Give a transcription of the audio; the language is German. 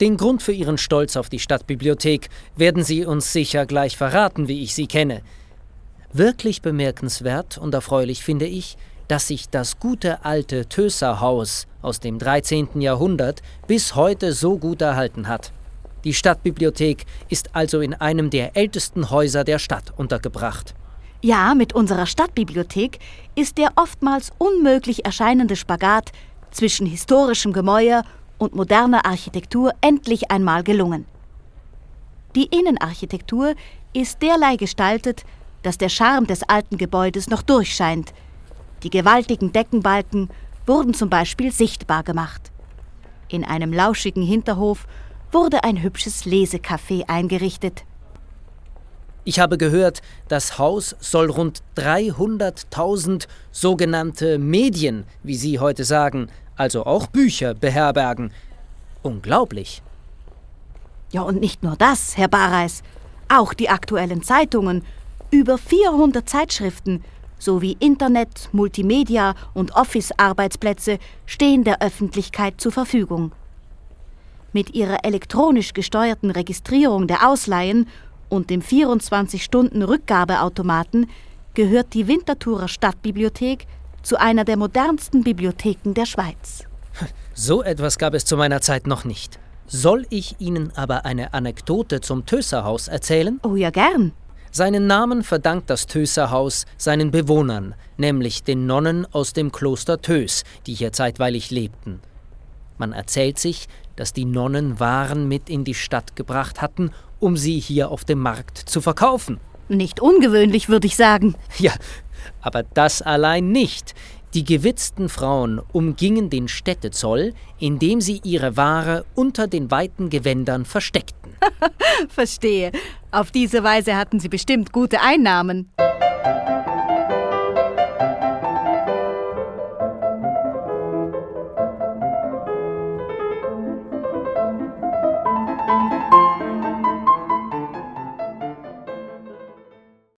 Den Grund für Ihren Stolz auf die Stadtbibliothek werden Sie uns sicher gleich verraten, wie ich Sie kenne. Wirklich bemerkenswert und erfreulich finde ich, dass sich das gute alte Töserhaus aus dem 13. Jahrhundert bis heute so gut erhalten hat. Die Stadtbibliothek ist also in einem der ältesten Häuser der Stadt untergebracht. Ja, mit unserer Stadtbibliothek ist der oftmals unmöglich erscheinende Spagat zwischen historischem Gemäuer und moderner Architektur endlich einmal gelungen. Die Innenarchitektur ist derlei gestaltet, dass der Charme des alten Gebäudes noch durchscheint. Die gewaltigen Deckenbalken wurden zum Beispiel sichtbar gemacht. In einem lauschigen Hinterhof wurde ein hübsches Lesecafé eingerichtet. Ich habe gehört, das Haus soll rund 300.000 sogenannte Medien, wie Sie heute sagen, also auch Bücher beherbergen. Unglaublich. Ja, und nicht nur das, Herr Bareis. Auch die aktuellen Zeitungen, über 400 Zeitschriften sowie Internet, Multimedia und Office-Arbeitsplätze stehen der Öffentlichkeit zur Verfügung. Mit ihrer elektronisch gesteuerten Registrierung der Ausleihen und dem 24-Stunden-Rückgabeautomaten gehört die Winterthurer Stadtbibliothek zu einer der modernsten Bibliotheken der Schweiz. So etwas gab es zu meiner Zeit noch nicht. Soll ich Ihnen aber eine Anekdote zum Töserhaus erzählen? Oh ja, gern. Seinen Namen verdankt das Töserhaus seinen Bewohnern, nämlich den Nonnen aus dem Kloster Tös, die hier zeitweilig lebten. Man erzählt sich, dass die Nonnen Waren mit in die Stadt gebracht hatten, um sie hier auf dem Markt zu verkaufen. Nicht ungewöhnlich, würde ich sagen. Ja, aber das allein nicht. Die gewitzten Frauen umgingen den Städtezoll, indem sie ihre Ware unter den weiten Gewändern versteckten. Verstehe. Auf diese Weise hatten sie bestimmt gute Einnahmen.